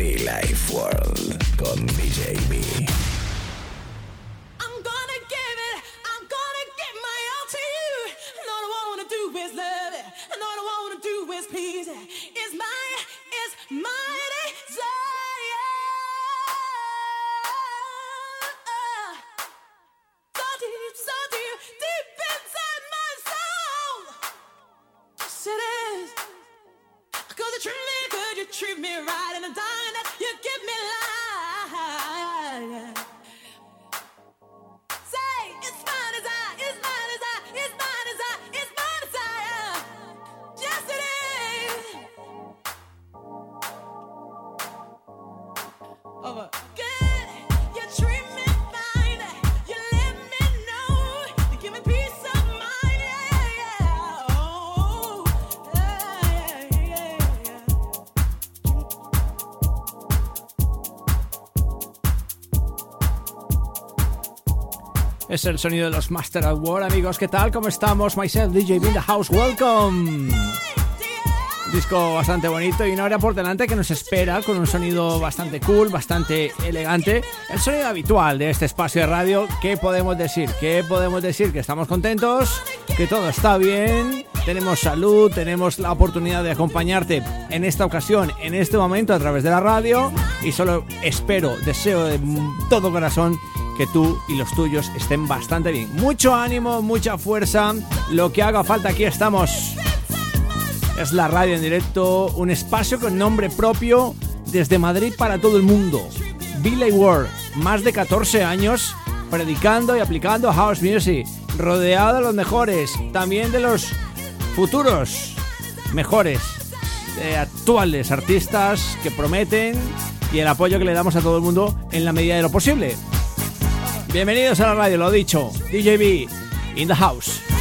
Be Life World con B. Es el sonido de los Master at War, amigos. ¿Qué tal? ¿Cómo estamos? Myself, DJ in the house. Welcome. Disco bastante bonito y una hora por delante que nos espera con un sonido bastante cool, bastante elegante. El sonido habitual de este espacio de radio. ¿Qué podemos decir? ¿Qué podemos decir? Que estamos contentos, que todo está bien, tenemos salud, tenemos la oportunidad de acompañarte en esta ocasión, en este momento a través de la radio y solo espero, deseo de todo corazón que tú y los tuyos estén bastante bien. Mucho ánimo, mucha fuerza, lo que haga falta aquí estamos. Es la radio en directo, un espacio con nombre propio desde Madrid para todo el mundo. Billy Ward, más de 14 años predicando y aplicando house music, rodeado de los mejores, también de los futuros mejores, de actuales artistas que prometen y el apoyo que le damos a todo el mundo en la medida de lo posible. Bienvenidos a la radio, lo dicho, DJB in the house.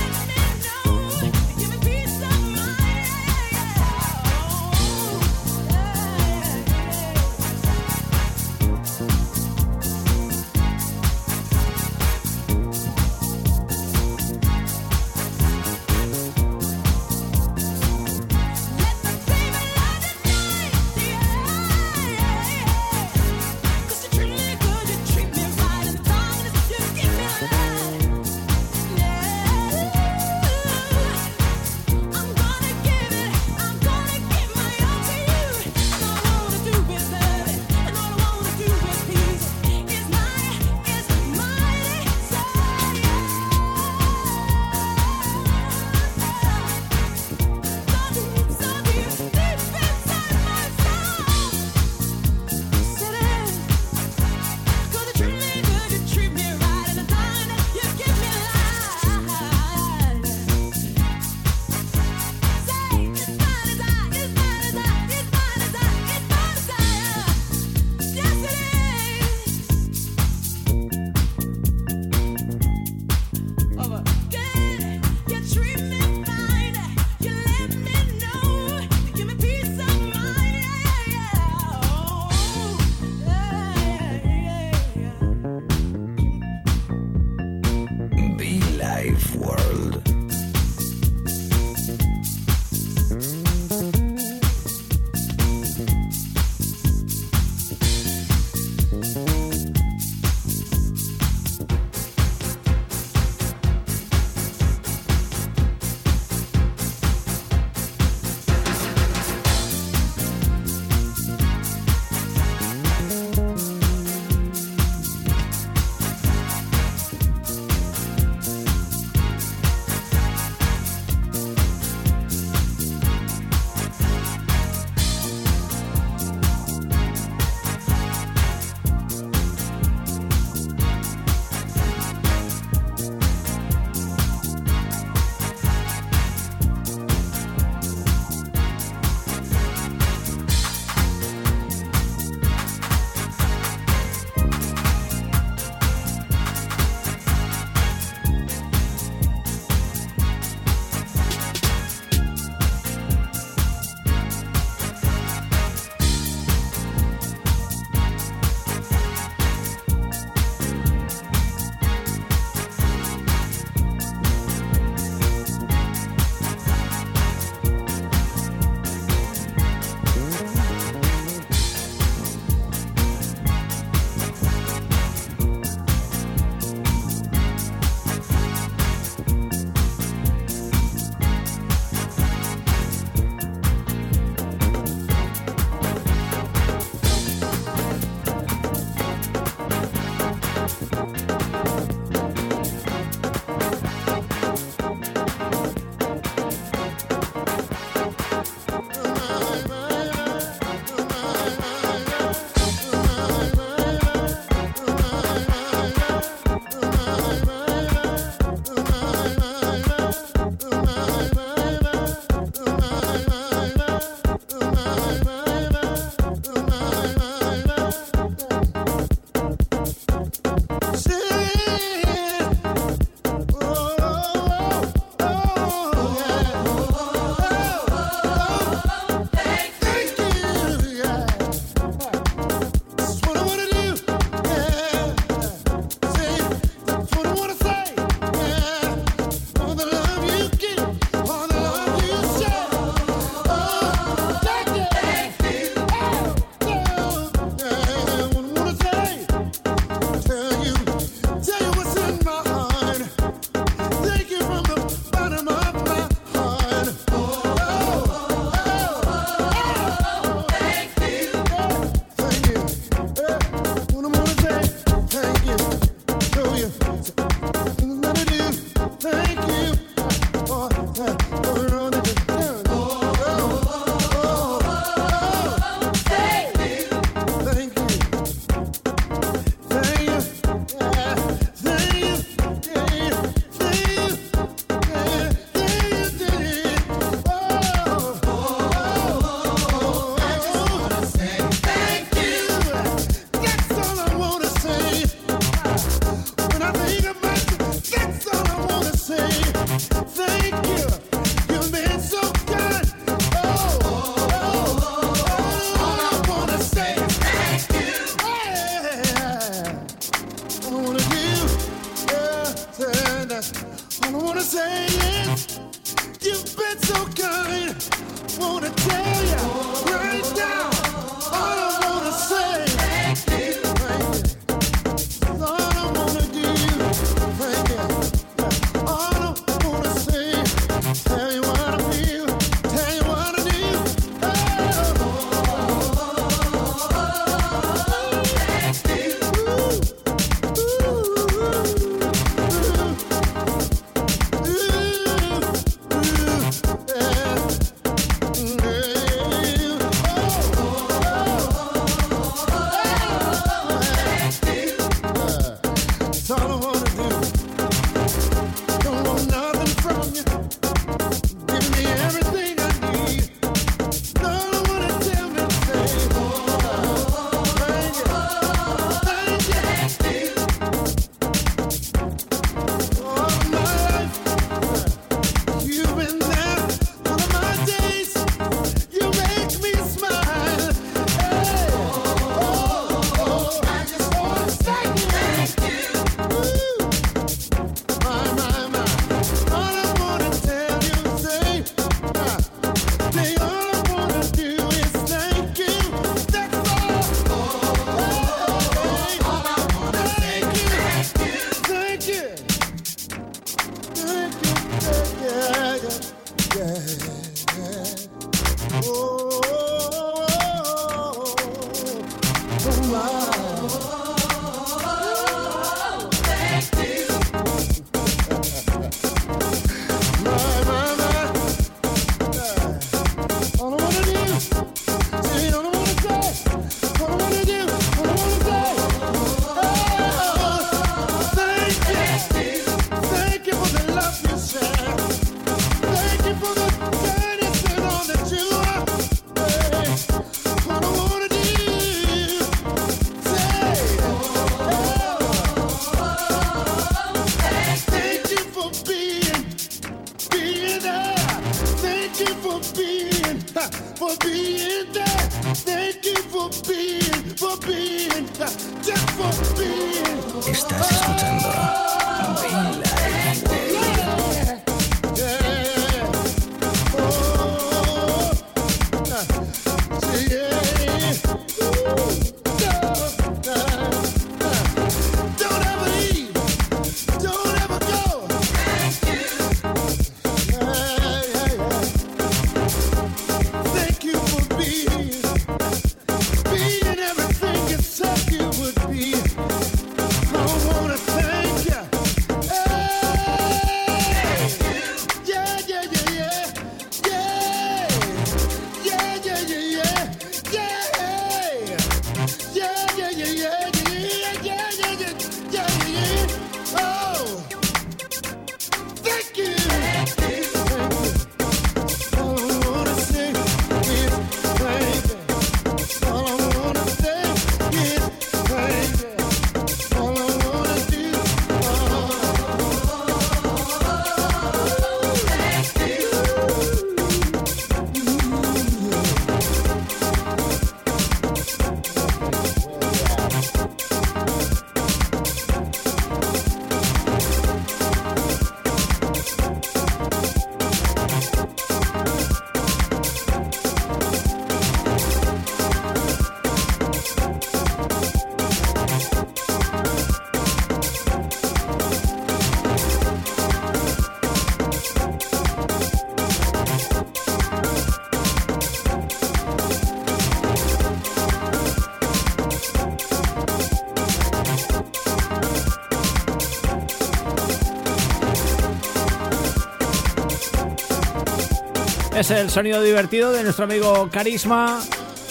El sonido divertido de nuestro amigo Carisma.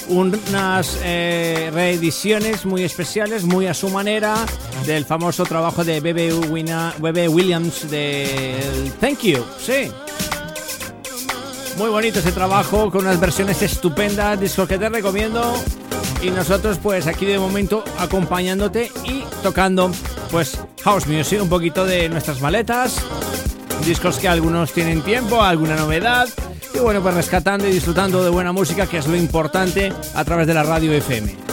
Unas eh, reediciones muy especiales, muy a su manera, del famoso trabajo de Bebe Williams del Thank You. Sí. Muy bonito ese trabajo, con unas versiones estupendas, disco que te recomiendo. Y nosotros, pues aquí de momento acompañándote y tocando, pues, house music, un poquito de nuestras maletas, discos que algunos tienen tiempo, alguna novedad. Y bueno, pues rescatando y disfrutando de buena música, que es lo importante a través de la radio FM.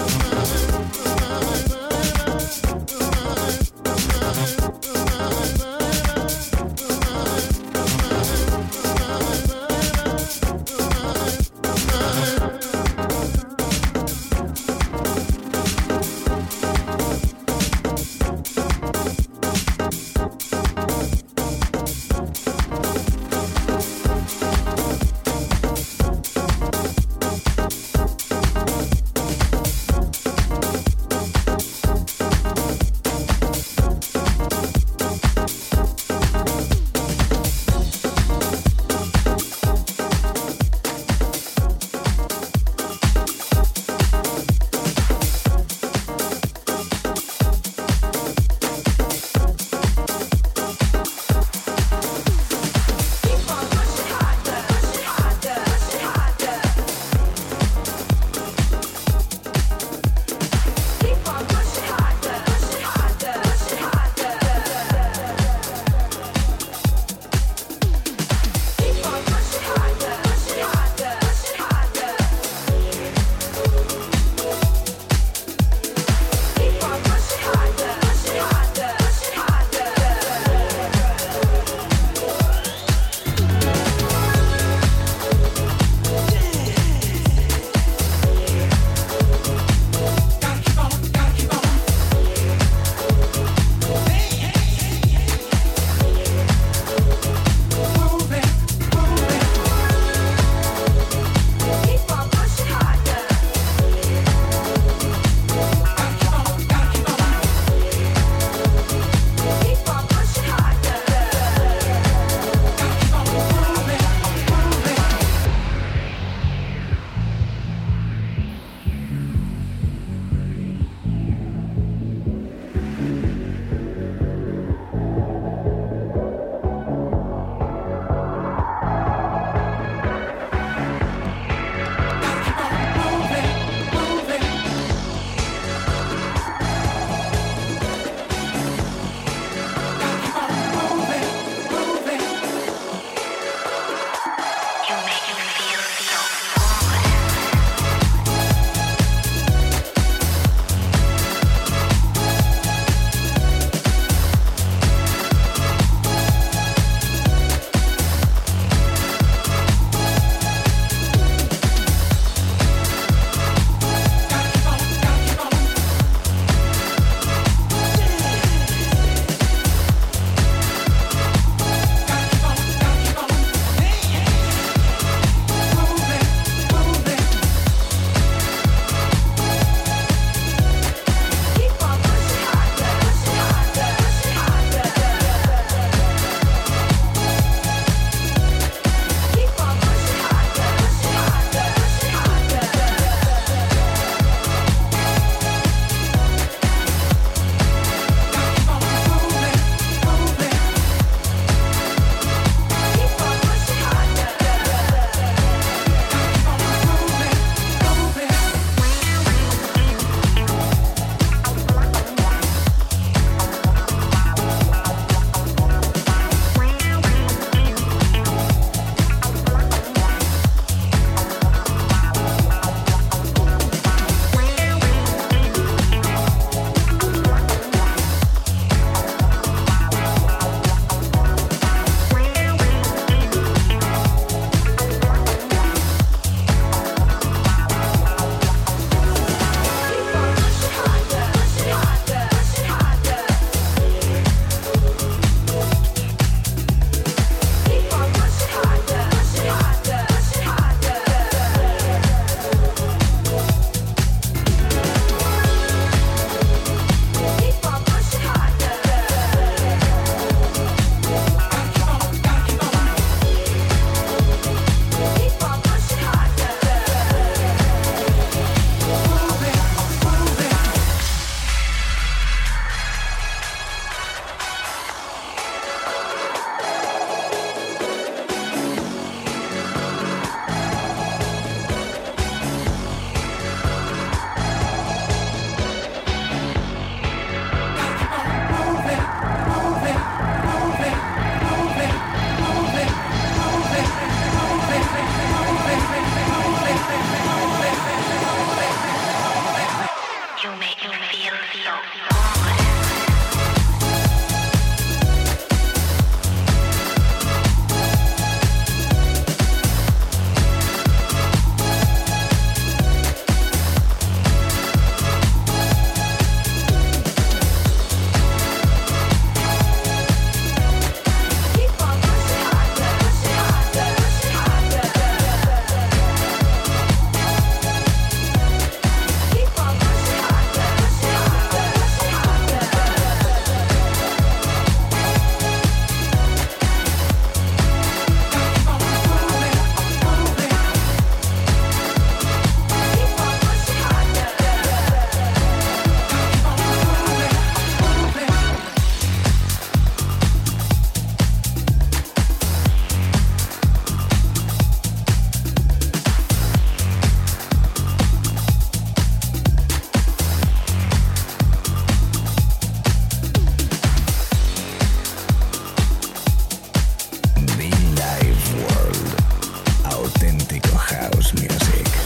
music.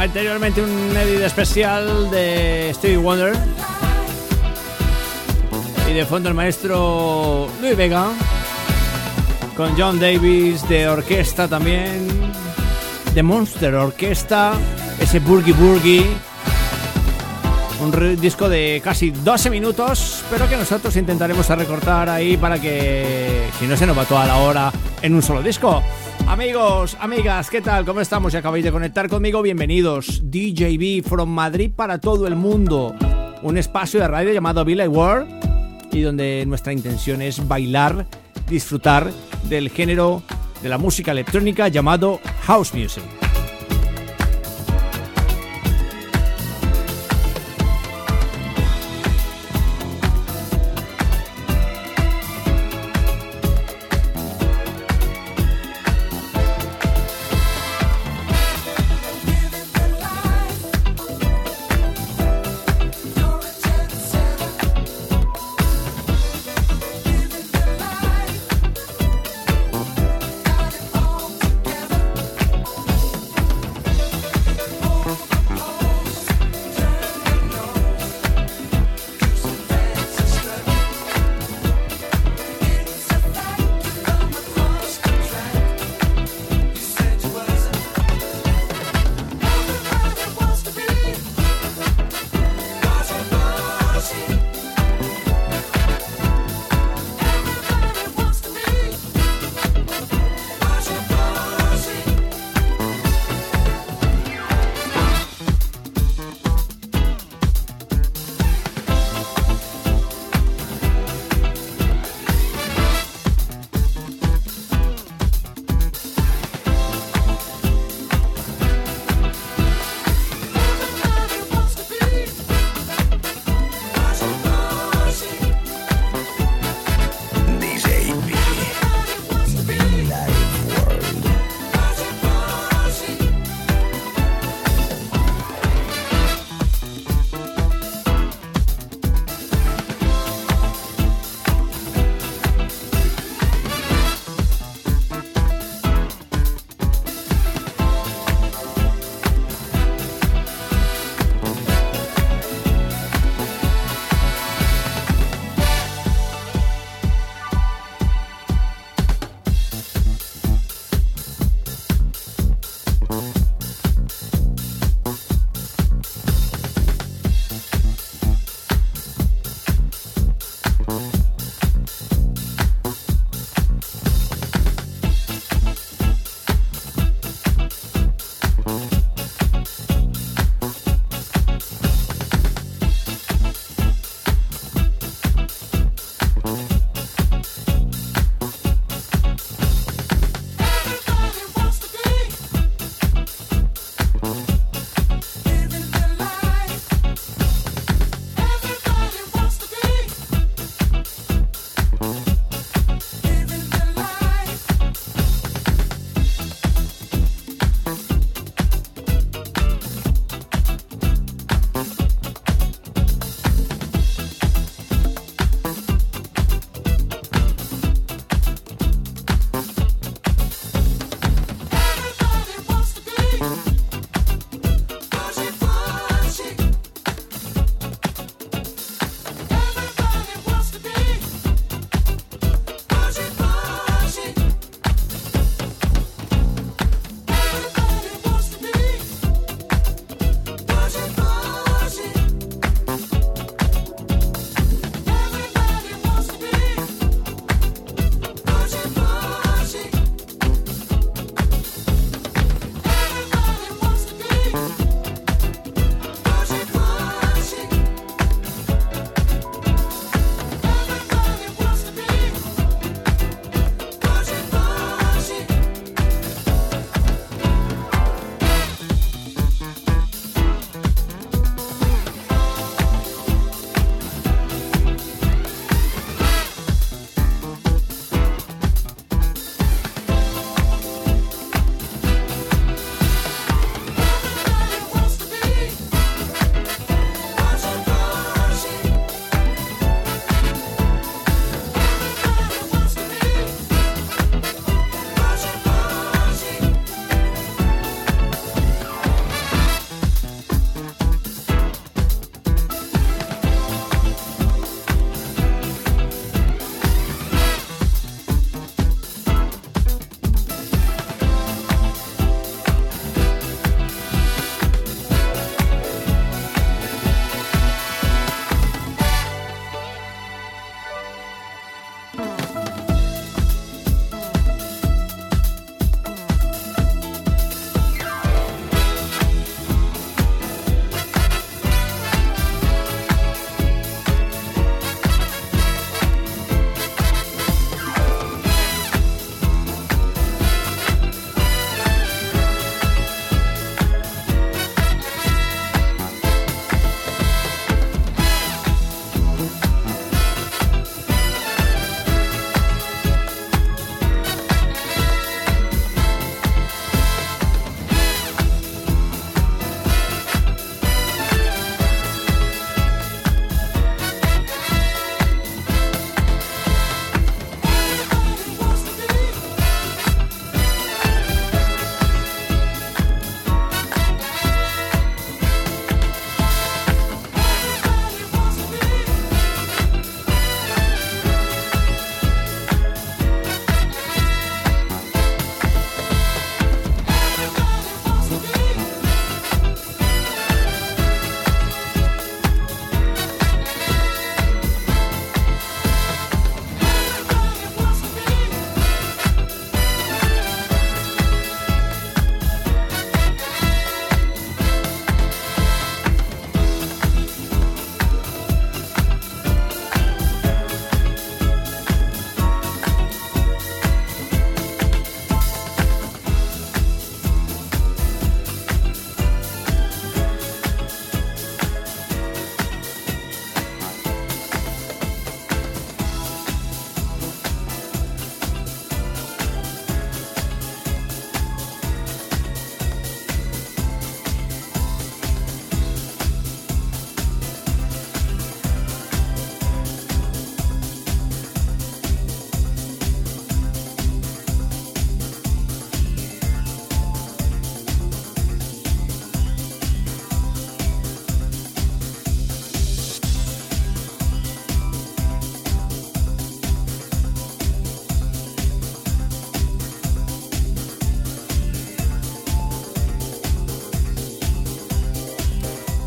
Anteriormente un edit especial de Stevie Wonder. Y de fondo el maestro Luis Vega. Con John Davis de orquesta también. De Monster Orquesta. Ese Burgie Burgie. Un disco de casi 12 minutos, pero que nosotros intentaremos recortar ahí para que, si no se nos va toda la hora en un solo disco. Amigos, amigas, ¿qué tal? ¿Cómo estamos? Si acabáis de conectar conmigo, bienvenidos. DJB from Madrid para todo el mundo. Un espacio de radio llamado Billy World y donde nuestra intención es bailar, disfrutar del género de la música electrónica llamado House Music.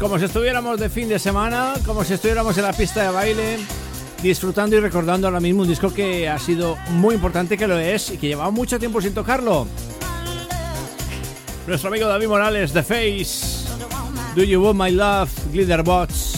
Como si estuviéramos de fin de semana, como si estuviéramos en la pista de baile, disfrutando y recordando ahora mismo un disco que ha sido muy importante, que lo es y que llevaba mucho tiempo sin tocarlo. Nuestro amigo David Morales, The Face, Do You Want My Love, Glitterbots.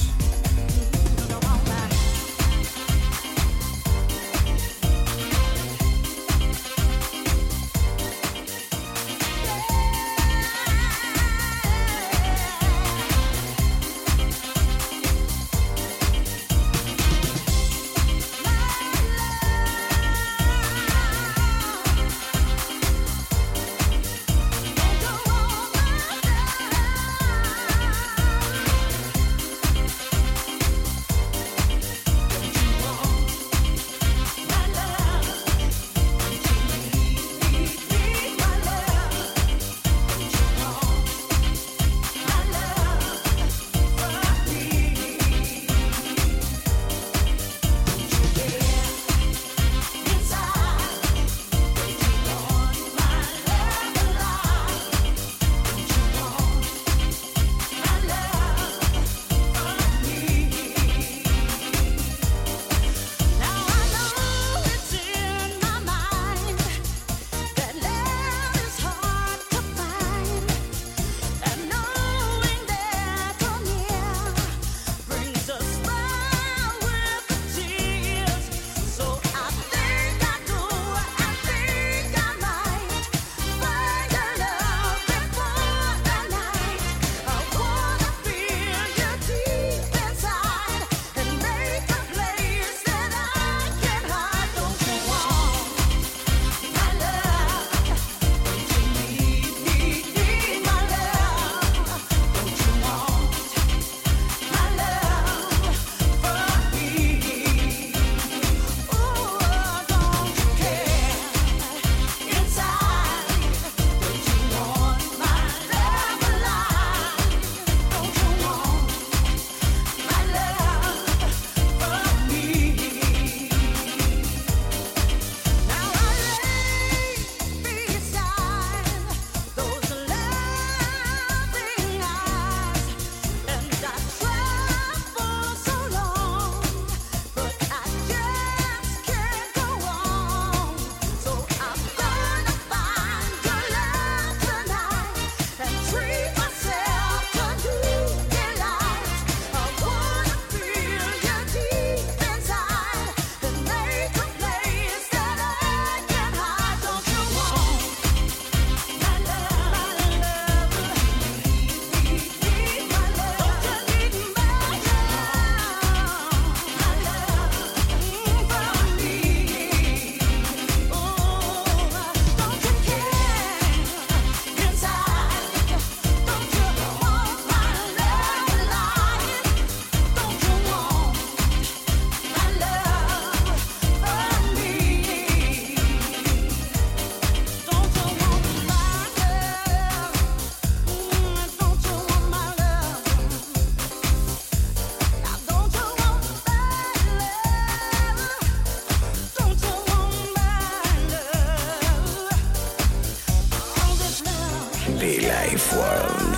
Life World.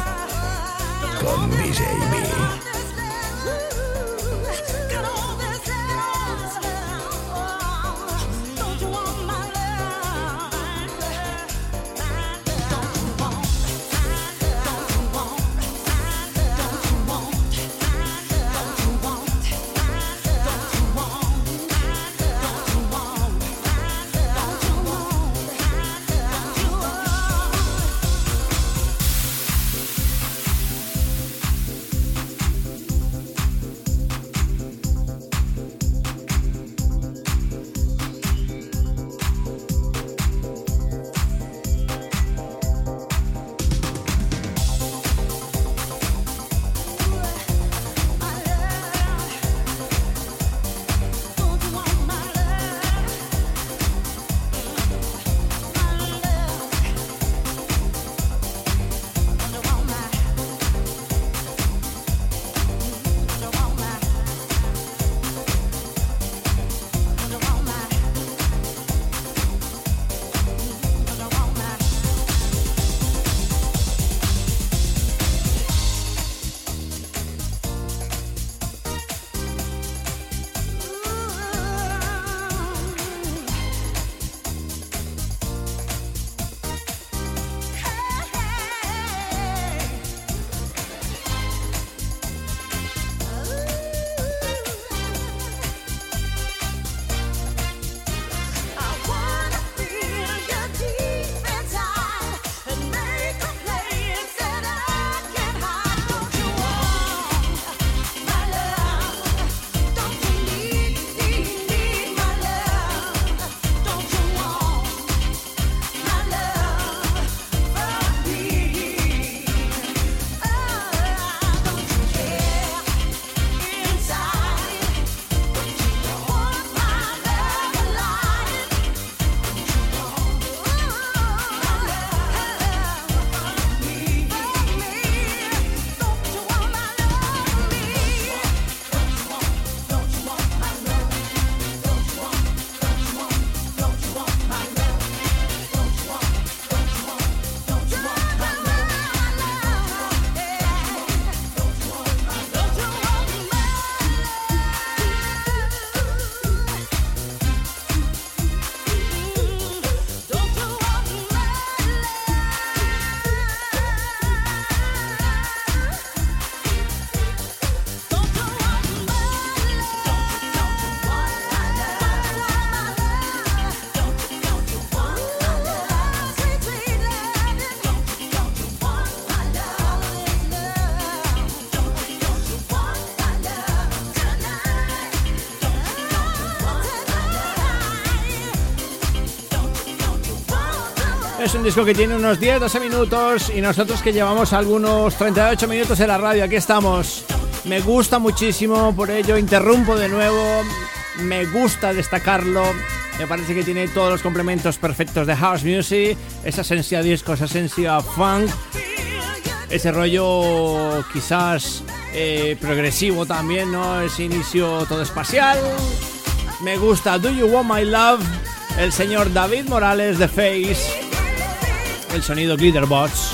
Con un disco que tiene unos 10-12 minutos y nosotros que llevamos algunos 38 minutos en la radio, aquí estamos. Me gusta muchísimo, por ello interrumpo de nuevo. Me gusta destacarlo. Me parece que tiene todos los complementos perfectos de house music, esa esencia disco, esa esencia funk, ese rollo quizás eh, progresivo también, ¿no? Ese inicio todo espacial. Me gusta Do You Want My Love, el señor David Morales de Face, el sonido Glitterbots.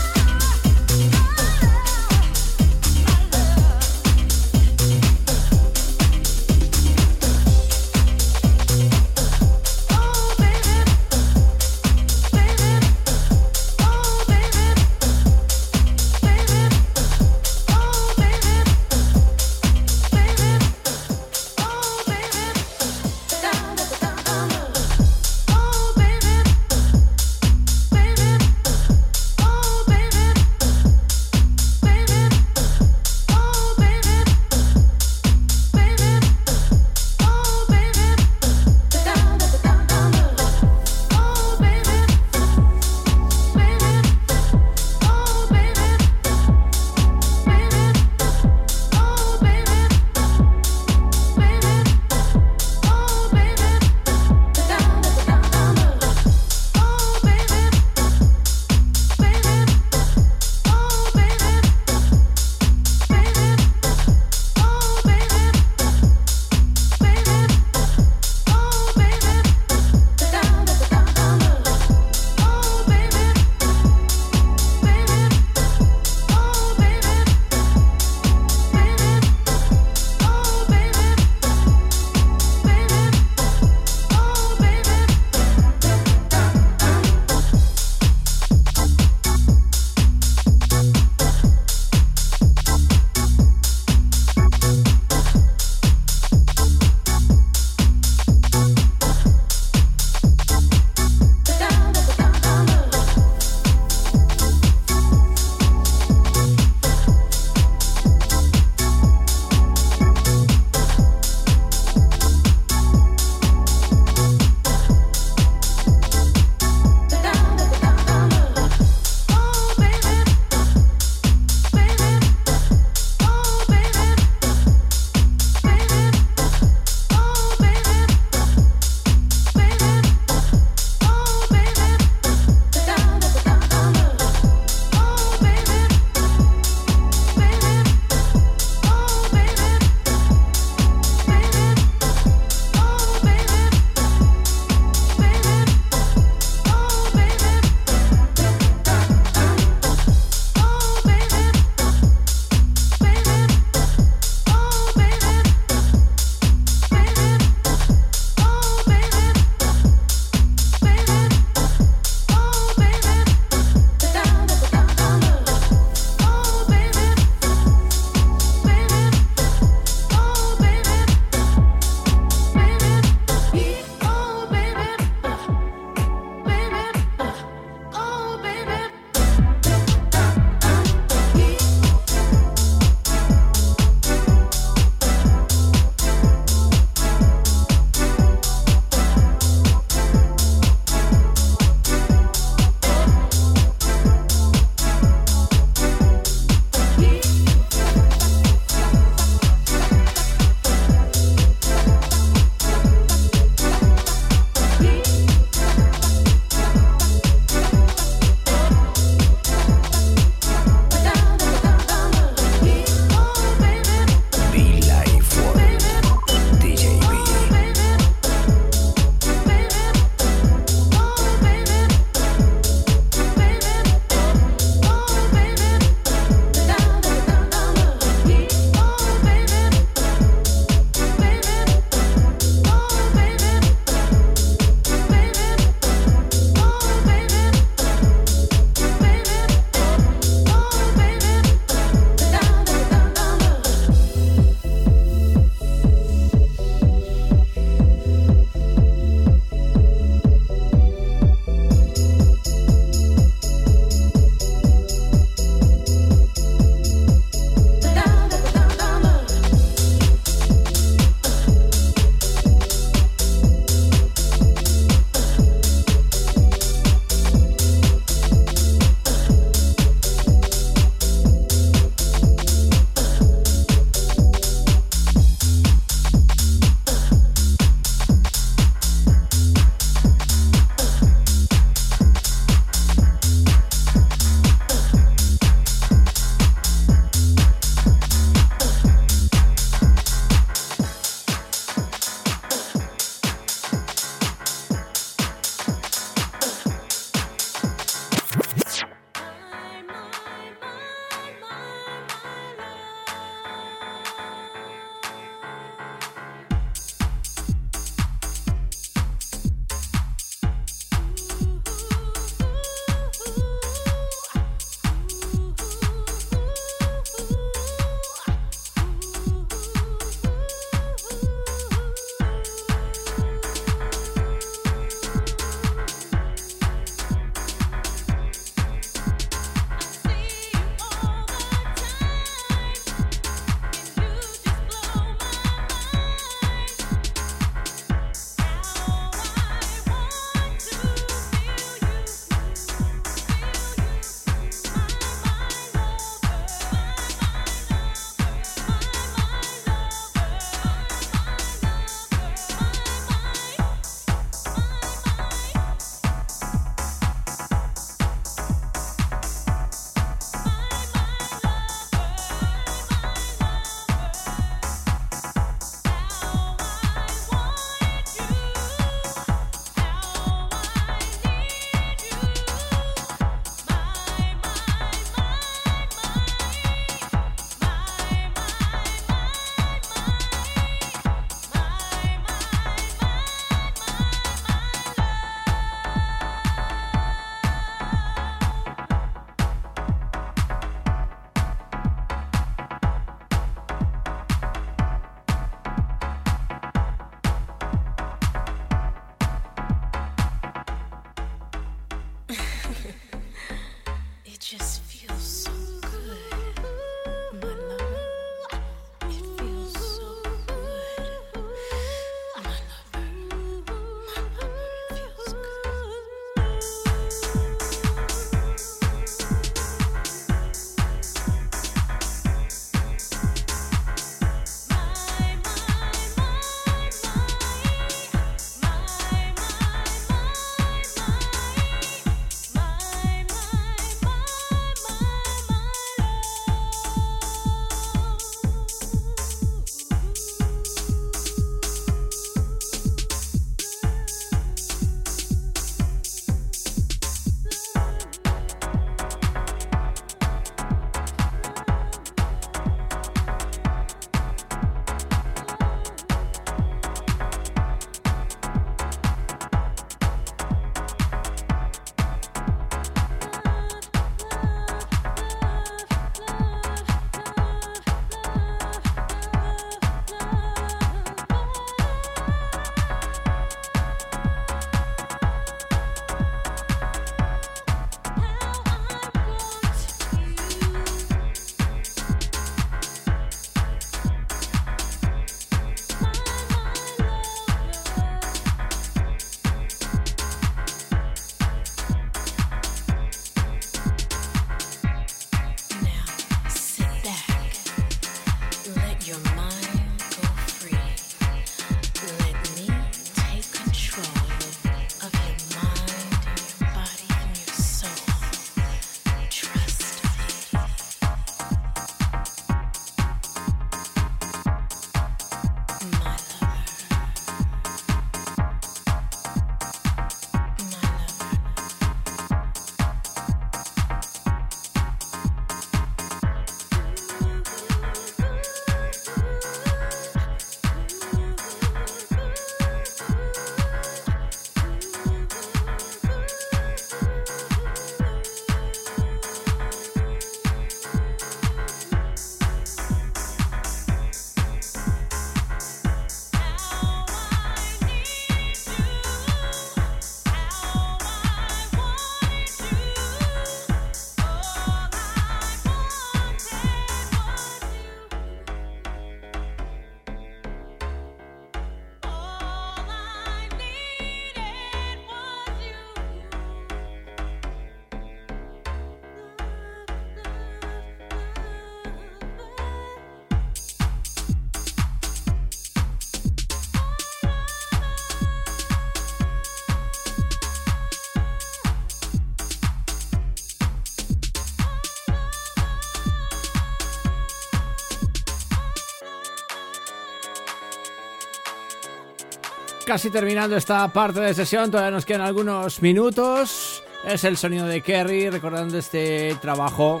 Casi terminando esta parte de sesión, todavía nos quedan algunos minutos. Es el sonido de Kerry, recordando este trabajo.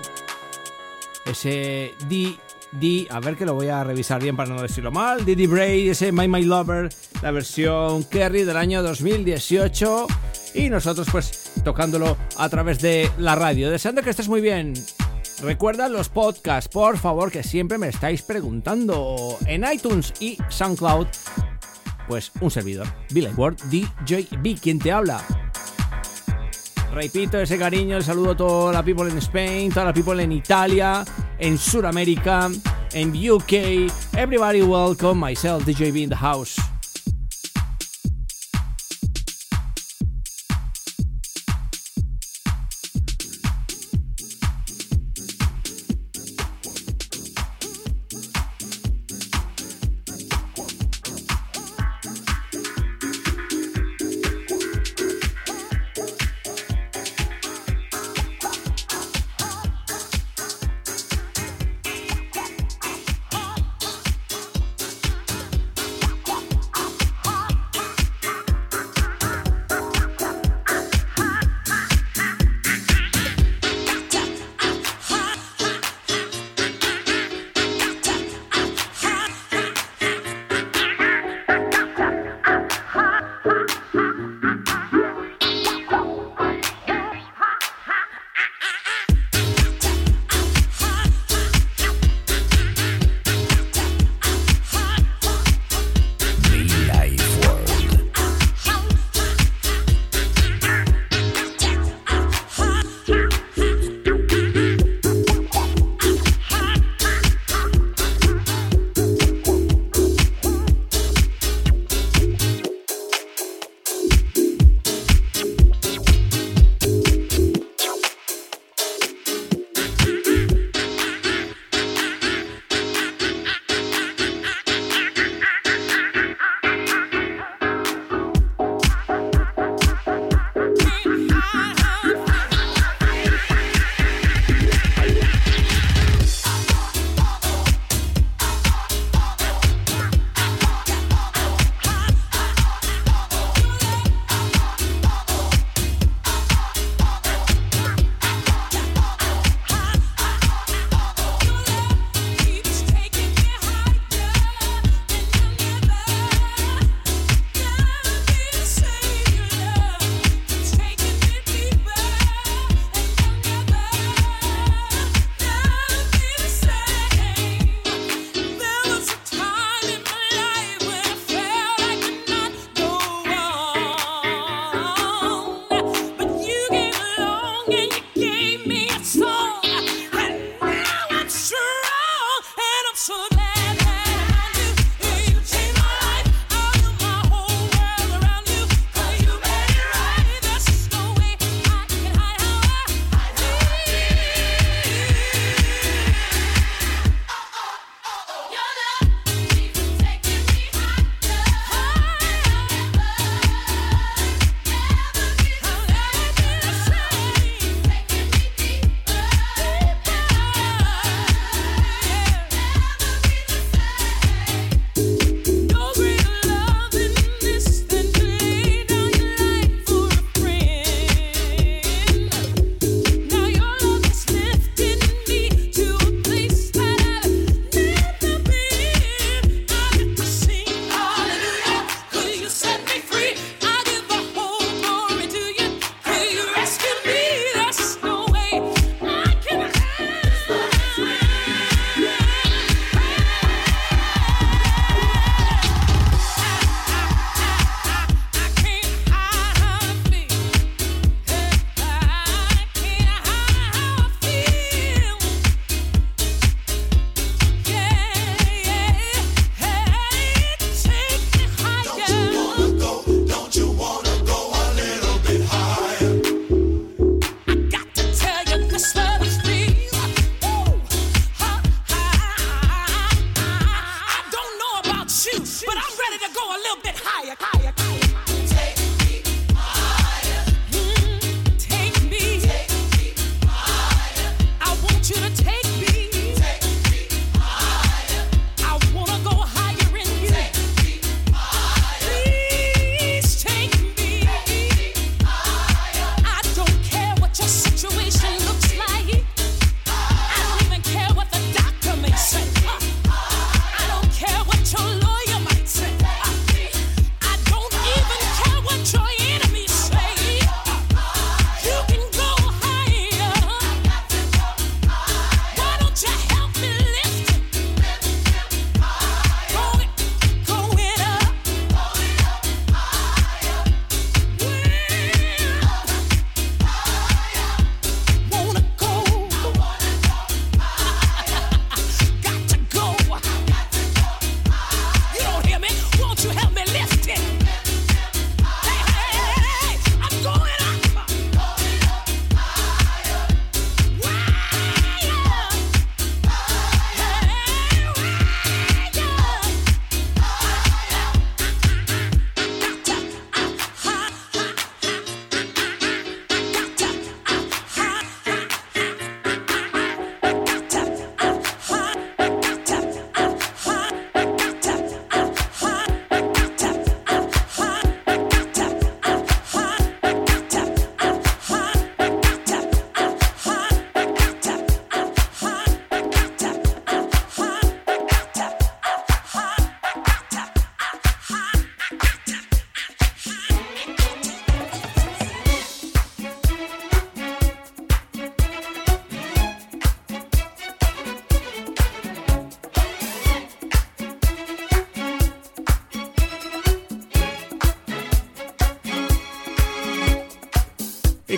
Ese D, a ver que lo voy a revisar bien para no decirlo mal. Diddy Bray, ese My My Lover, la versión Kerry del año 2018. Y nosotros pues tocándolo a través de la radio. Deseando que estés muy bien. Recuerda los podcasts, por favor, que siempre me estáis preguntando en iTunes y SoundCloud pues un servidor, Billy Ward, DJB, quien te habla. Repito ese cariño, el saludo a toda la people en Spain, toda la people en Italia, en Sudamérica, en UK. Everybody welcome, myself, DJB in the house.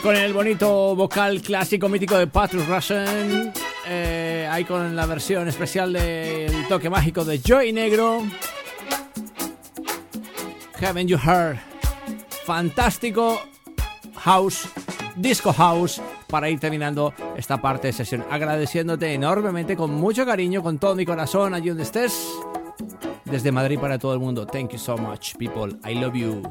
Con el bonito vocal clásico mítico de Patrick Russian, eh, ahí con la versión especial del toque mágico de Joy Negro. Haven't You Heard? Fantástico house, disco house, para ir terminando esta parte de sesión. Agradeciéndote enormemente, con mucho cariño, con todo mi corazón, allí donde estés. Desde Madrid para todo el mundo. Thank you so much, people. I love you.